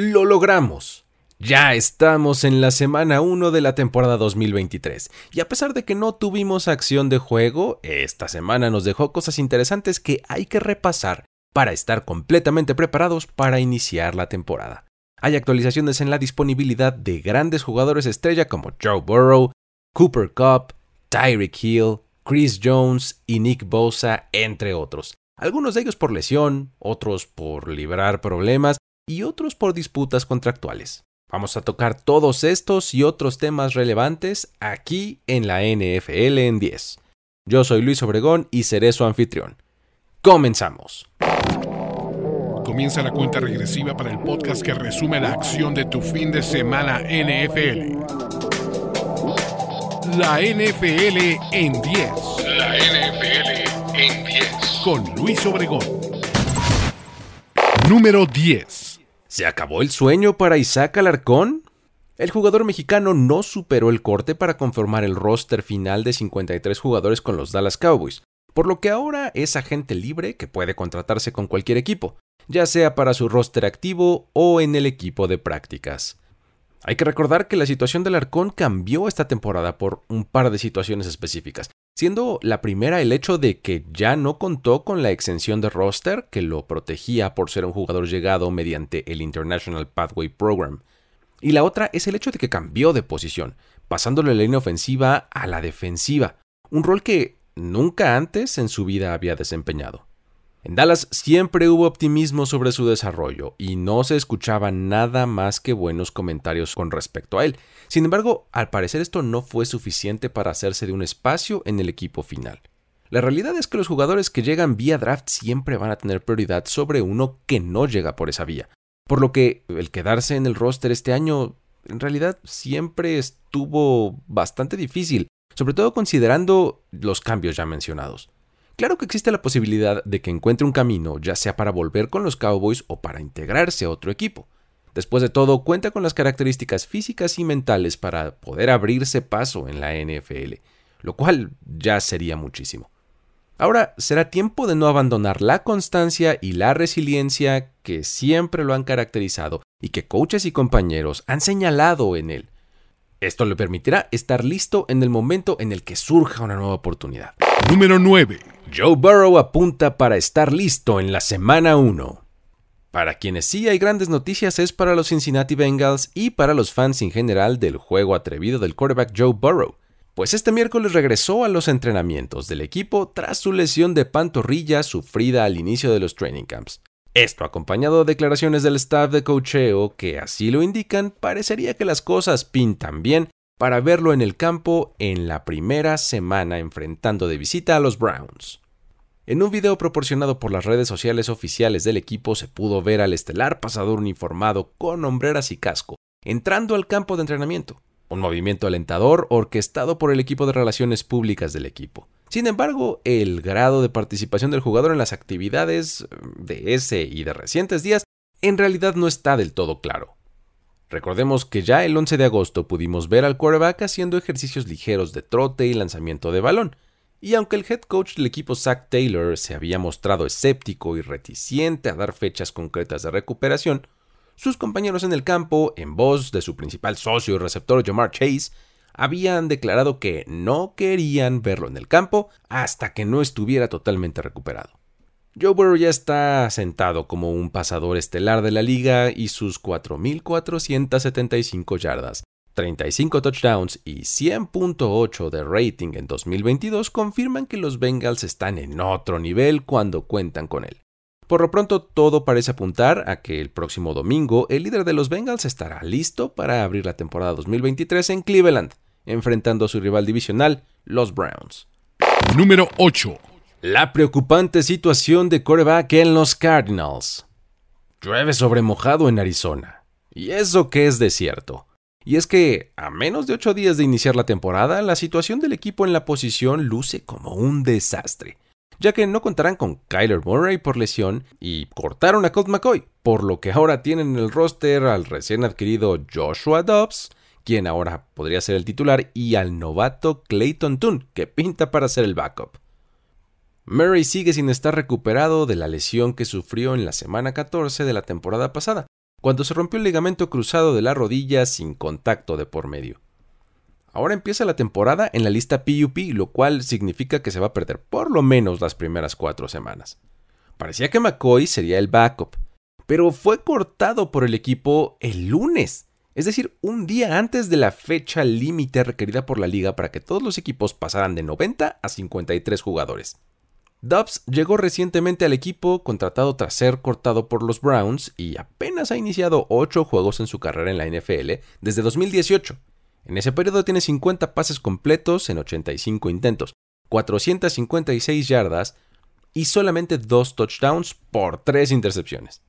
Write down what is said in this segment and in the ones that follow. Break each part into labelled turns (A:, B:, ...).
A: Lo logramos. Ya estamos en la semana 1 de la temporada 2023, y a pesar de que no tuvimos acción de juego, esta semana nos dejó cosas interesantes que hay que repasar para estar completamente preparados para iniciar la temporada. Hay actualizaciones en la disponibilidad de grandes jugadores estrella como Joe Burrow, Cooper Cup, Tyreek Hill, Chris Jones y Nick Bosa, entre otros. Algunos de ellos por lesión, otros por librar problemas y otros por disputas contractuales. Vamos a tocar todos estos y otros temas relevantes aquí en la NFL en 10. Yo soy Luis Obregón y seré su anfitrión. Comenzamos.
B: Comienza la cuenta regresiva para el podcast que resume la acción de tu fin de semana NFL. La NFL en 10. La NFL en 10. Con Luis Obregón. Número 10.
A: ¿Se acabó el sueño para Isaac Alarcón? El jugador mexicano no superó el corte para conformar el roster final de 53 jugadores con los Dallas Cowboys, por lo que ahora es agente libre que puede contratarse con cualquier equipo, ya sea para su roster activo o en el equipo de prácticas. Hay que recordar que la situación del Arcón cambió esta temporada por un par de situaciones específicas, siendo la primera el hecho de que ya no contó con la exención de roster que lo protegía por ser un jugador llegado mediante el International Pathway Program. Y la otra es el hecho de que cambió de posición, pasándole la línea ofensiva a la defensiva, un rol que nunca antes en su vida había desempeñado. En Dallas siempre hubo optimismo sobre su desarrollo y no se escuchaba nada más que buenos comentarios con respecto a él. Sin embargo, al parecer esto no fue suficiente para hacerse de un espacio en el equipo final. La realidad es que los jugadores que llegan vía draft siempre van a tener prioridad sobre uno que no llega por esa vía, por lo que el quedarse en el roster este año en realidad siempre estuvo bastante difícil, sobre todo considerando los cambios ya mencionados. Claro que existe la posibilidad de que encuentre un camino, ya sea para volver con los Cowboys o para integrarse a otro equipo. Después de todo, cuenta con las características físicas y mentales para poder abrirse paso en la NFL, lo cual ya sería muchísimo. Ahora será tiempo de no abandonar la constancia y la resiliencia que siempre lo han caracterizado y que coaches y compañeros han señalado en él. Esto le permitirá estar listo en el momento en el que surja una nueva oportunidad.
B: Número 9.
A: Joe Burrow apunta para estar listo en la semana 1. Para quienes sí hay grandes noticias es para los Cincinnati Bengals y para los fans en general del juego atrevido del quarterback Joe Burrow, pues este miércoles regresó a los entrenamientos del equipo tras su lesión de pantorrilla sufrida al inicio de los training camps. Esto acompañado de declaraciones del staff de cocheo que así lo indican, parecería que las cosas pintan bien para verlo en el campo en la primera semana enfrentando de visita a los Browns. En un video proporcionado por las redes sociales oficiales del equipo se pudo ver al estelar pasador uniformado con hombreras y casco entrando al campo de entrenamiento, un movimiento alentador orquestado por el equipo de relaciones públicas del equipo. Sin embargo, el grado de participación del jugador en las actividades de ese y de recientes días en realidad no está del todo claro. Recordemos que ya el 11 de agosto pudimos ver al quarterback haciendo ejercicios ligeros de trote y lanzamiento de balón, y aunque el head coach del equipo Zach Taylor se había mostrado escéptico y reticente a dar fechas concretas de recuperación, sus compañeros en el campo, en voz de su principal socio y receptor Jamar Chase, habían declarado que no querían verlo en el campo hasta que no estuviera totalmente recuperado. Joe Burrow ya está sentado como un pasador estelar de la liga y sus 4.475 yardas, 35 touchdowns y 100.8 de rating en 2022 confirman que los Bengals están en otro nivel cuando cuentan con él. Por lo pronto todo parece apuntar a que el próximo domingo el líder de los Bengals estará listo para abrir la temporada 2023 en Cleveland, enfrentando a su rival divisional, los Browns.
B: Número 8.
A: La preocupante situación de coreback en los Cardinals. Llueve sobre mojado en Arizona. Y eso que es desierto. Y es que, a menos de ocho días de iniciar la temporada, la situación del equipo en la posición luce como un desastre, ya que no contarán con Kyler Murray por lesión y cortaron a Colt McCoy, por lo que ahora tienen en el roster al recién adquirido Joshua Dobbs, quien ahora podría ser el titular, y al novato Clayton Toon, que pinta para ser el backup. Murray sigue sin estar recuperado de la lesión que sufrió en la semana 14 de la temporada pasada, cuando se rompió el ligamento cruzado de la rodilla sin contacto de por medio. Ahora empieza la temporada en la lista PUP, lo cual significa que se va a perder por lo menos las primeras cuatro semanas. Parecía que McCoy sería el backup, pero fue cortado por el equipo el lunes, es decir, un día antes de la fecha límite requerida por la liga para que todos los equipos pasaran de 90 a 53 jugadores. Dubs llegó recientemente al equipo contratado tras ser cortado por los Browns y apenas ha iniciado 8 juegos en su carrera en la NFL desde 2018. En ese periodo tiene 50 pases completos en 85 intentos, 456 yardas y solamente 2 touchdowns por 3 intercepciones.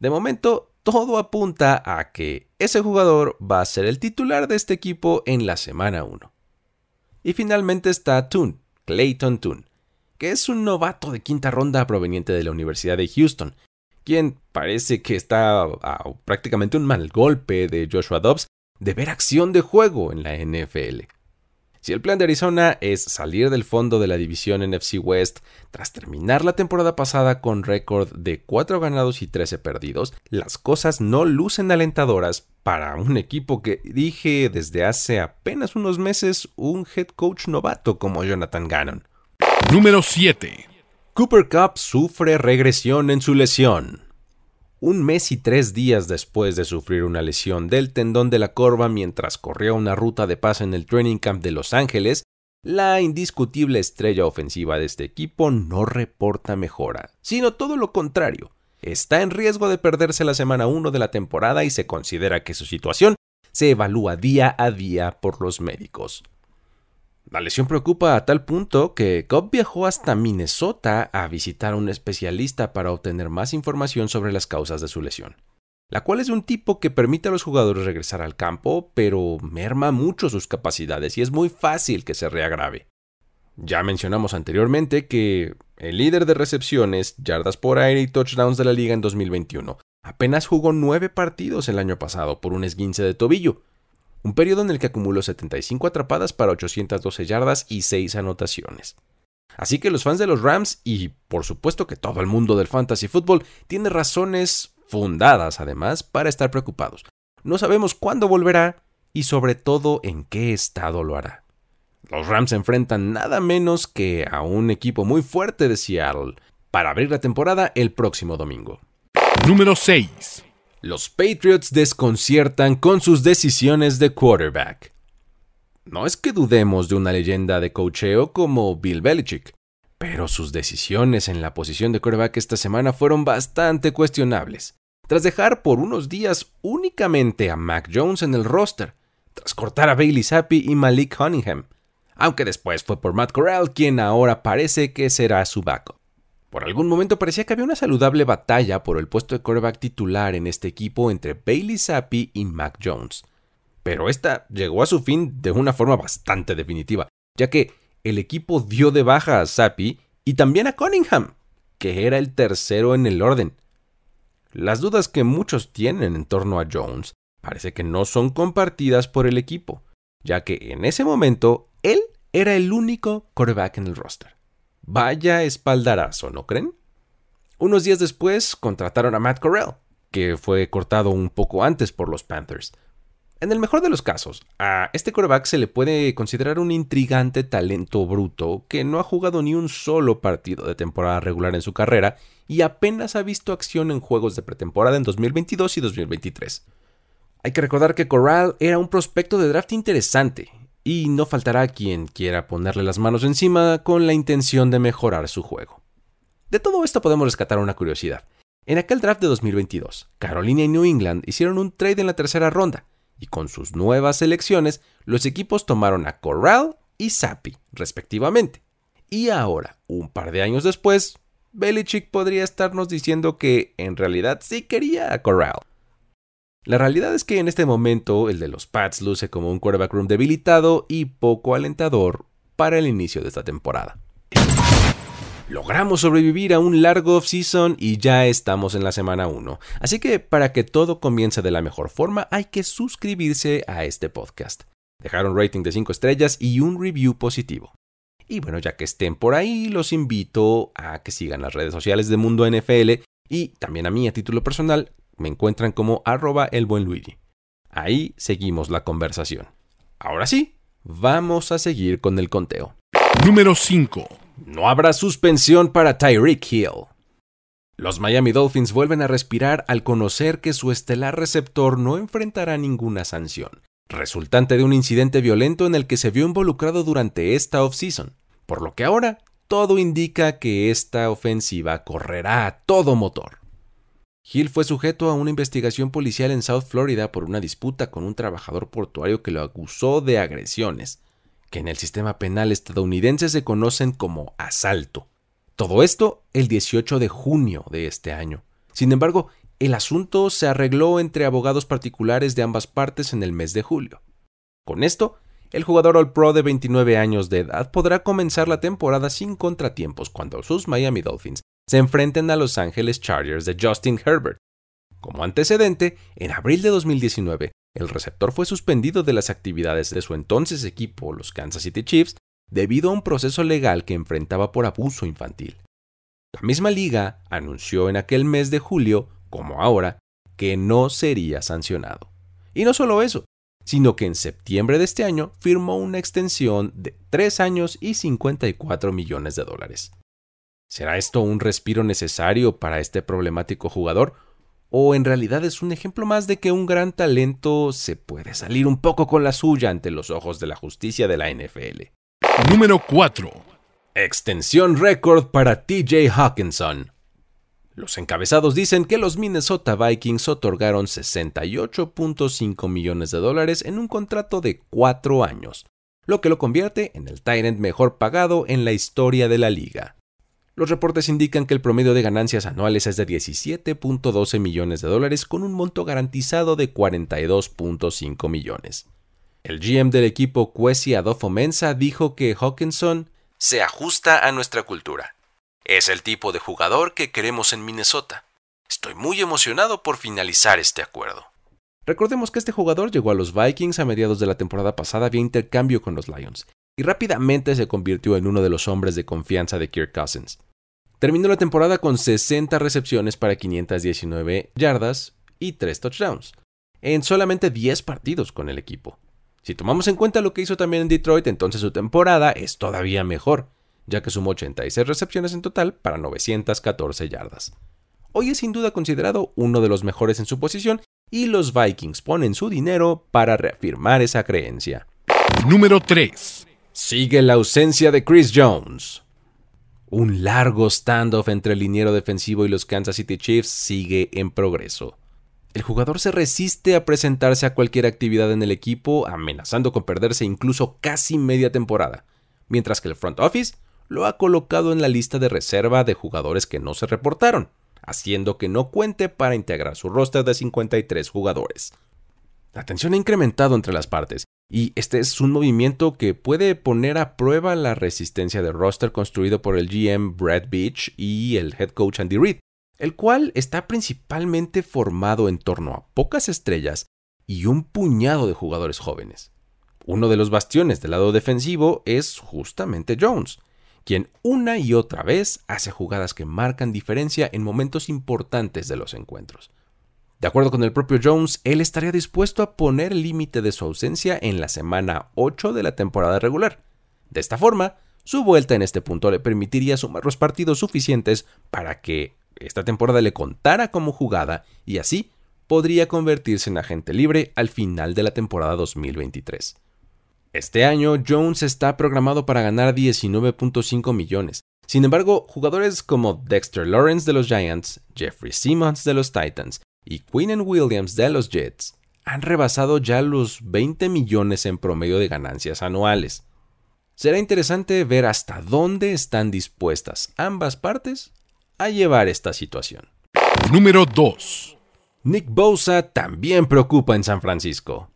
A: De momento, todo apunta a que ese jugador va a ser el titular de este equipo en la semana 1. Y finalmente está Toon, Clayton Toon, que es un novato de quinta ronda proveniente de la Universidad de Houston, quien parece que está prácticamente un mal golpe de Joshua Dobbs de ver acción de juego en la NFL. Si el plan de Arizona es salir del fondo de la división NFC West tras terminar la temporada pasada con récord de 4 ganados y 13 perdidos, las cosas no lucen alentadoras para un equipo que dije desde hace apenas unos meses un head coach novato como Jonathan Gannon.
B: Número 7.
A: Cooper Cup sufre regresión en su lesión. Un mes y tres días después de sufrir una lesión del tendón de la corva mientras corría una ruta de paz en el training camp de Los Ángeles, la indiscutible estrella ofensiva de este equipo no reporta mejora, sino todo lo contrario. Está en riesgo de perderse la semana 1 de la temporada y se considera que su situación se evalúa día a día por los médicos. La lesión preocupa a tal punto que Cobb viajó hasta Minnesota a visitar a un especialista para obtener más información sobre las causas de su lesión, la cual es de un tipo que permite a los jugadores regresar al campo, pero merma mucho sus capacidades y es muy fácil que se reagrave. Ya mencionamos anteriormente que el líder de recepciones, yardas por aire y touchdowns de la liga en 2021 apenas jugó nueve partidos el año pasado por un esguince de tobillo, un periodo en el que acumuló 75 atrapadas para 812 yardas y 6 anotaciones. Así que los fans de los Rams y por supuesto que todo el mundo del fantasy football tiene razones fundadas además para estar preocupados. No sabemos cuándo volverá y sobre todo en qué estado lo hará. Los Rams enfrentan nada menos que a un equipo muy fuerte de Seattle para abrir la temporada el próximo domingo.
B: Número 6.
A: Los Patriots desconciertan con sus decisiones de quarterback. No es que dudemos de una leyenda de cocheo como Bill Belichick, pero sus decisiones en la posición de quarterback esta semana fueron bastante cuestionables. Tras dejar por unos días únicamente a Mac Jones en el roster, tras cortar a Bailey Zappi y Malik Cunningham, aunque después fue por Matt Corral quien ahora parece que será su backup. Por algún momento parecía que había una saludable batalla por el puesto de quarterback titular en este equipo entre Bailey Zappi y Mac Jones. Pero esta llegó a su fin de una forma bastante definitiva, ya que el equipo dio de baja a Zappi y también a Cunningham, que era el tercero en el orden. Las dudas que muchos tienen en torno a Jones parece que no son compartidas por el equipo, ya que en ese momento él era el único quarterback en el roster. Vaya espaldarazo, ¿no creen? Unos días después contrataron a Matt Corral, que fue cortado un poco antes por los Panthers. En el mejor de los casos, a este quarterback se le puede considerar un intrigante talento bruto que no ha jugado ni un solo partido de temporada regular en su carrera y apenas ha visto acción en juegos de pretemporada en 2022 y 2023. Hay que recordar que Corral era un prospecto de draft interesante y no faltará quien quiera ponerle las manos encima con la intención de mejorar su juego. De todo esto podemos rescatar una curiosidad. En aquel draft de 2022, Carolina y New England hicieron un trade en la tercera ronda, y con sus nuevas selecciones, los equipos tomaron a Corral y Zappi, respectivamente. Y ahora, un par de años después, Belichick podría estarnos diciendo que en realidad sí quería a Corral. La realidad es que en este momento el de los Pats luce como un quarterback room debilitado y poco alentador para el inicio de esta temporada. Logramos sobrevivir a un largo off-season y ya estamos en la semana 1. Así que para que todo comience de la mejor forma hay que suscribirse a este podcast, dejar un rating de 5 estrellas y un review positivo. Y bueno, ya que estén por ahí, los invito a que sigan las redes sociales de Mundo NFL y también a mí a título personal Me encuentran como arroba el buen Luigi. Ahí seguimos la conversación. Ahora sí, vamos a seguir con el conteo.
B: Número 5.
A: No habrá suspensión para Tyreek Hill. Los Miami Dolphins vuelven a respirar al conocer que su estelar receptor no enfrentará ninguna sanción, resultante de un incidente violento en el que se vio involucrado durante esta offseason, por lo que ahora todo indica que esta ofensiva correrá a todo motor. Hill fue sujeto a una investigación policial en South Florida por una disputa con un trabajador portuario que lo acusó de agresiones, que en el sistema penal estadounidense se conocen como asalto. Todo esto el 18 de junio de este año. Sin embargo, el asunto se arregló entre abogados particulares de ambas partes en el mes de julio. Con esto, el jugador All Pro de 29 años de edad podrá comenzar la temporada sin contratiempos cuando sus Miami Dolphins se enfrenten a Los Angeles Chargers de Justin Herbert. Como antecedente, en abril de 2019, el receptor fue suspendido de las actividades de su entonces equipo, los Kansas City Chiefs, debido a un proceso legal que enfrentaba por abuso infantil. La misma liga anunció en aquel mes de julio, como ahora, que no sería sancionado. Y no solo eso, sino que en septiembre de este año firmó una extensión de 3 años y 54 millones de dólares. ¿Será esto un respiro necesario para este problemático jugador? ¿O en realidad es un ejemplo más de que un gran talento se puede salir un poco con la suya ante los ojos de la justicia de la NFL?
B: Número 4.
A: Extensión récord para TJ Hawkinson. Los encabezados dicen que los Minnesota Vikings otorgaron 68.5 millones de dólares en un contrato de cuatro años, lo que lo convierte en el Tyrant mejor pagado en la historia de la liga. Los reportes indican que el promedio de ganancias anuales es de 17.12 millones de dólares con un monto garantizado de 42.5 millones. El GM del equipo Kwesi Adolfo Mensa dijo que Hawkinson se ajusta a nuestra cultura. Es el tipo de jugador que queremos en Minnesota. Estoy muy emocionado por finalizar este acuerdo. Recordemos que este jugador llegó a los Vikings a mediados de la temporada pasada vía intercambio con los Lions, y rápidamente se convirtió en uno de los hombres de confianza de Kirk Cousins. Terminó la temporada con 60 recepciones para 519 yardas y 3 touchdowns, en solamente 10 partidos con el equipo. Si tomamos en cuenta lo que hizo también en Detroit, entonces su temporada es todavía mejor, ya que sumó 86 recepciones en total para 914 yardas. Hoy es sin duda considerado uno de los mejores en su posición y los Vikings ponen su dinero para reafirmar esa creencia.
B: Número 3.
A: Sigue la ausencia de Chris Jones. Un largo standoff entre el liniero defensivo y los Kansas City Chiefs sigue en progreso. El jugador se resiste a presentarse a cualquier actividad en el equipo, amenazando con perderse incluso casi media temporada, mientras que el front office lo ha colocado en la lista de reserva de jugadores que no se reportaron, haciendo que no cuente para integrar su roster de 53 jugadores. La tensión ha incrementado entre las partes, y este es un movimiento que puede poner a prueba la resistencia del roster construido por el GM Brad Beach y el head coach Andy Reid, el cual está principalmente formado en torno a pocas estrellas y un puñado de jugadores jóvenes. Uno de los bastiones del lado defensivo es justamente Jones, quien una y otra vez hace jugadas que marcan diferencia en momentos importantes de los encuentros. De acuerdo con el propio Jones, él estaría dispuesto a poner límite de su ausencia en la semana 8 de la temporada regular. De esta forma, su vuelta en este punto le permitiría sumar los partidos suficientes para que esta temporada le contara como jugada y así podría convertirse en agente libre al final de la temporada 2023. Este año Jones está programado para ganar 19.5 millones. Sin embargo, jugadores como Dexter Lawrence de los Giants, Jeffrey Simmons de los Titans y Quinnen Williams de los Jets han rebasado ya los 20 millones en promedio de ganancias anuales. Será interesante ver hasta dónde están dispuestas ambas partes a llevar esta situación.
B: Número 2.
A: Nick Bosa también preocupa en San Francisco.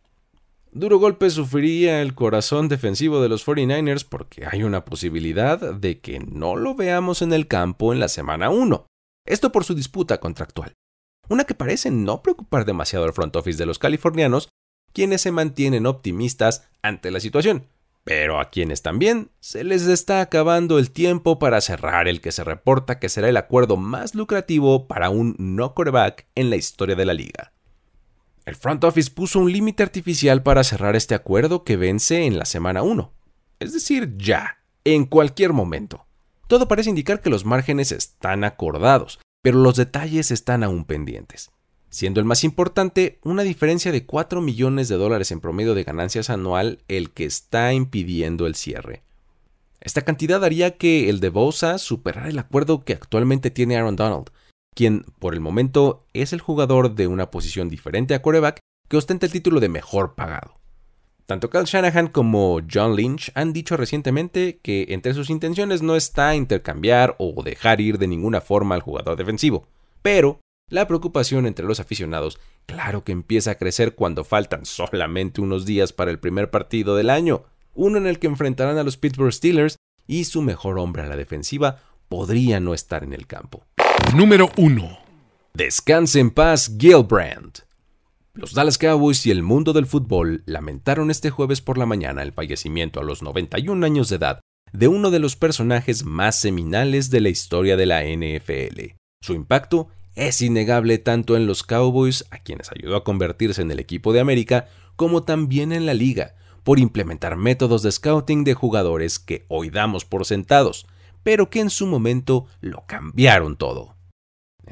A: Duro golpe sufriría el corazón defensivo de los 49ers porque hay una posibilidad de que no lo veamos en el campo en la semana 1. Esto por su disputa contractual. Una que parece no preocupar demasiado al front office de los californianos, quienes se mantienen optimistas ante la situación, pero a quienes también se les está acabando el tiempo para cerrar el que se reporta que será el acuerdo más lucrativo para un no coreback en la historia de la liga. El front office puso un límite artificial para cerrar este acuerdo que vence en la semana 1, es decir, ya, en cualquier momento. Todo parece indicar que los márgenes están acordados, pero los detalles están aún pendientes siendo el más importante una diferencia de 4 millones de dólares en promedio de ganancias anual el que está impidiendo el cierre. Esta cantidad haría que el de Bosa superara el acuerdo que actualmente tiene Aaron Donald, quien por el momento es el jugador de una posición diferente a quarterback que ostenta el título de mejor pagado. Tanto Kyle Shanahan como John Lynch han dicho recientemente que entre sus intenciones no está intercambiar o dejar ir de ninguna forma al jugador defensivo, pero la preocupación entre los aficionados, claro que empieza a crecer cuando faltan solamente unos días para el primer partido del año, uno en el que enfrentarán a los Pittsburgh Steelers y su mejor hombre a la defensiva podría no estar en el campo.
B: Número 1.
A: Descanse en paz, Gilbrand. Los Dallas Cowboys y el mundo del fútbol lamentaron este jueves por la mañana el fallecimiento a los 91 años de edad de uno de los personajes más seminales de la historia de la NFL. Su impacto es innegable tanto en los Cowboys, a quienes ayudó a convertirse en el equipo de América, como también en la liga, por implementar métodos de scouting de jugadores que hoy damos por sentados, pero que en su momento lo cambiaron todo.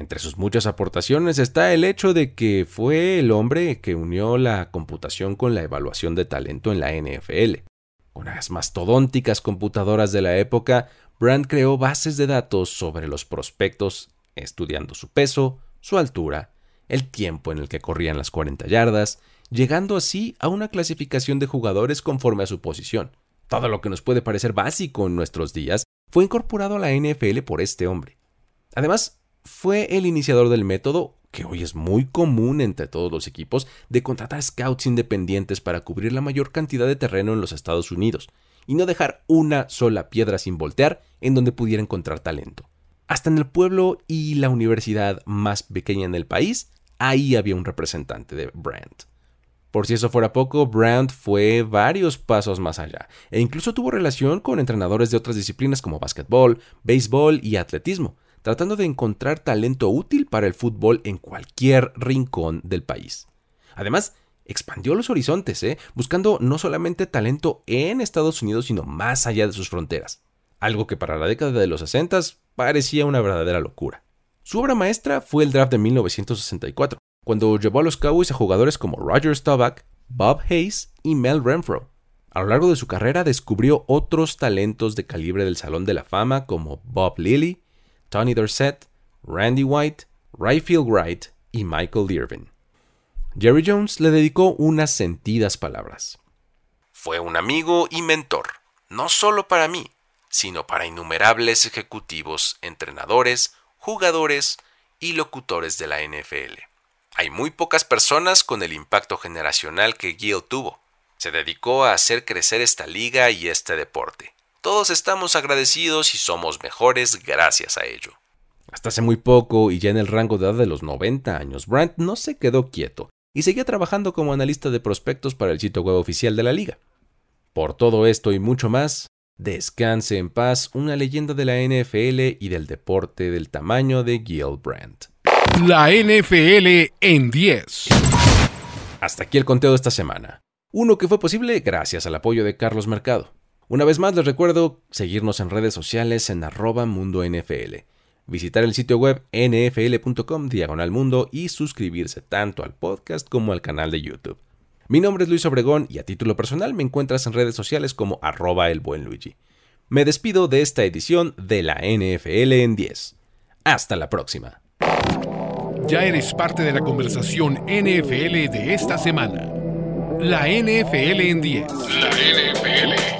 A: Entre sus muchas aportaciones está el hecho de que fue el hombre que unió la computación con la evaluación de talento en la NFL. Con las mastodónticas computadoras de la época, Brandt creó bases de datos sobre los prospectos estudiando su peso, su altura, el tiempo en el que corrían las 40 yardas, llegando así a una clasificación de jugadores conforme a su posición. Todo lo que nos puede parecer básico en nuestros días fue incorporado a la NFL por este hombre. Además, fue el iniciador del método, que hoy es muy común entre todos los equipos, de contratar scouts independientes para cubrir la mayor cantidad de terreno en los Estados Unidos, y no dejar una sola piedra sin voltear en donde pudiera encontrar talento. Hasta en el pueblo y la universidad más pequeña en el país, ahí había un representante de Brandt. Por si eso fuera poco, Brandt fue varios pasos más allá, e incluso tuvo relación con entrenadores de otras disciplinas como básquetbol, béisbol y atletismo, tratando de encontrar talento útil para el fútbol en cualquier rincón del país. Además, expandió los horizontes, ¿eh? buscando no solamente talento en Estados Unidos, sino más allá de sus fronteras algo que para la década de los 60 parecía una verdadera locura. Su obra maestra fue el draft de 1964, cuando llevó a los Cowboys a jugadores como Roger Staubach, Bob Hayes y Mel Renfro. A lo largo de su carrera descubrió otros talentos de calibre del Salón de la Fama como Bob Lilly, Tony Dorsett, Randy White, Rayfield Wright y Michael Irvin. Jerry Jones le dedicó unas sentidas palabras. Fue un amigo y mentor, no solo para mí, sino para innumerables ejecutivos, entrenadores, jugadores y locutores de la NFL. Hay muy pocas personas con el impacto generacional que Gil tuvo. Se dedicó a hacer crecer esta liga y este deporte. Todos estamos agradecidos y somos mejores gracias a ello. Hasta hace muy poco y ya en el rango de edad de los 90 años, Brandt no se quedó quieto y seguía trabajando como analista de prospectos para el sitio web oficial de la liga. Por todo esto y mucho más, Descanse en paz una leyenda de la NFL y del deporte del tamaño de Gil Brandt.
B: La NFL en 10.
A: Hasta aquí el conteo de esta semana. Uno que fue posible gracias al apoyo de Carlos Mercado. Una vez más les recuerdo seguirnos en redes sociales en arroba mundo NFL, visitar el sitio web nfl.com diagonal mundo y suscribirse tanto al podcast como al canal de YouTube. Mi nombre es Luis Obregón y a título personal me encuentras en redes sociales como arroba el buen Luigi. Me despido de esta edición de la NFL en 10. Hasta la próxima.
B: Ya eres parte de la conversación NFL de esta semana. La NFL en 10. La NFL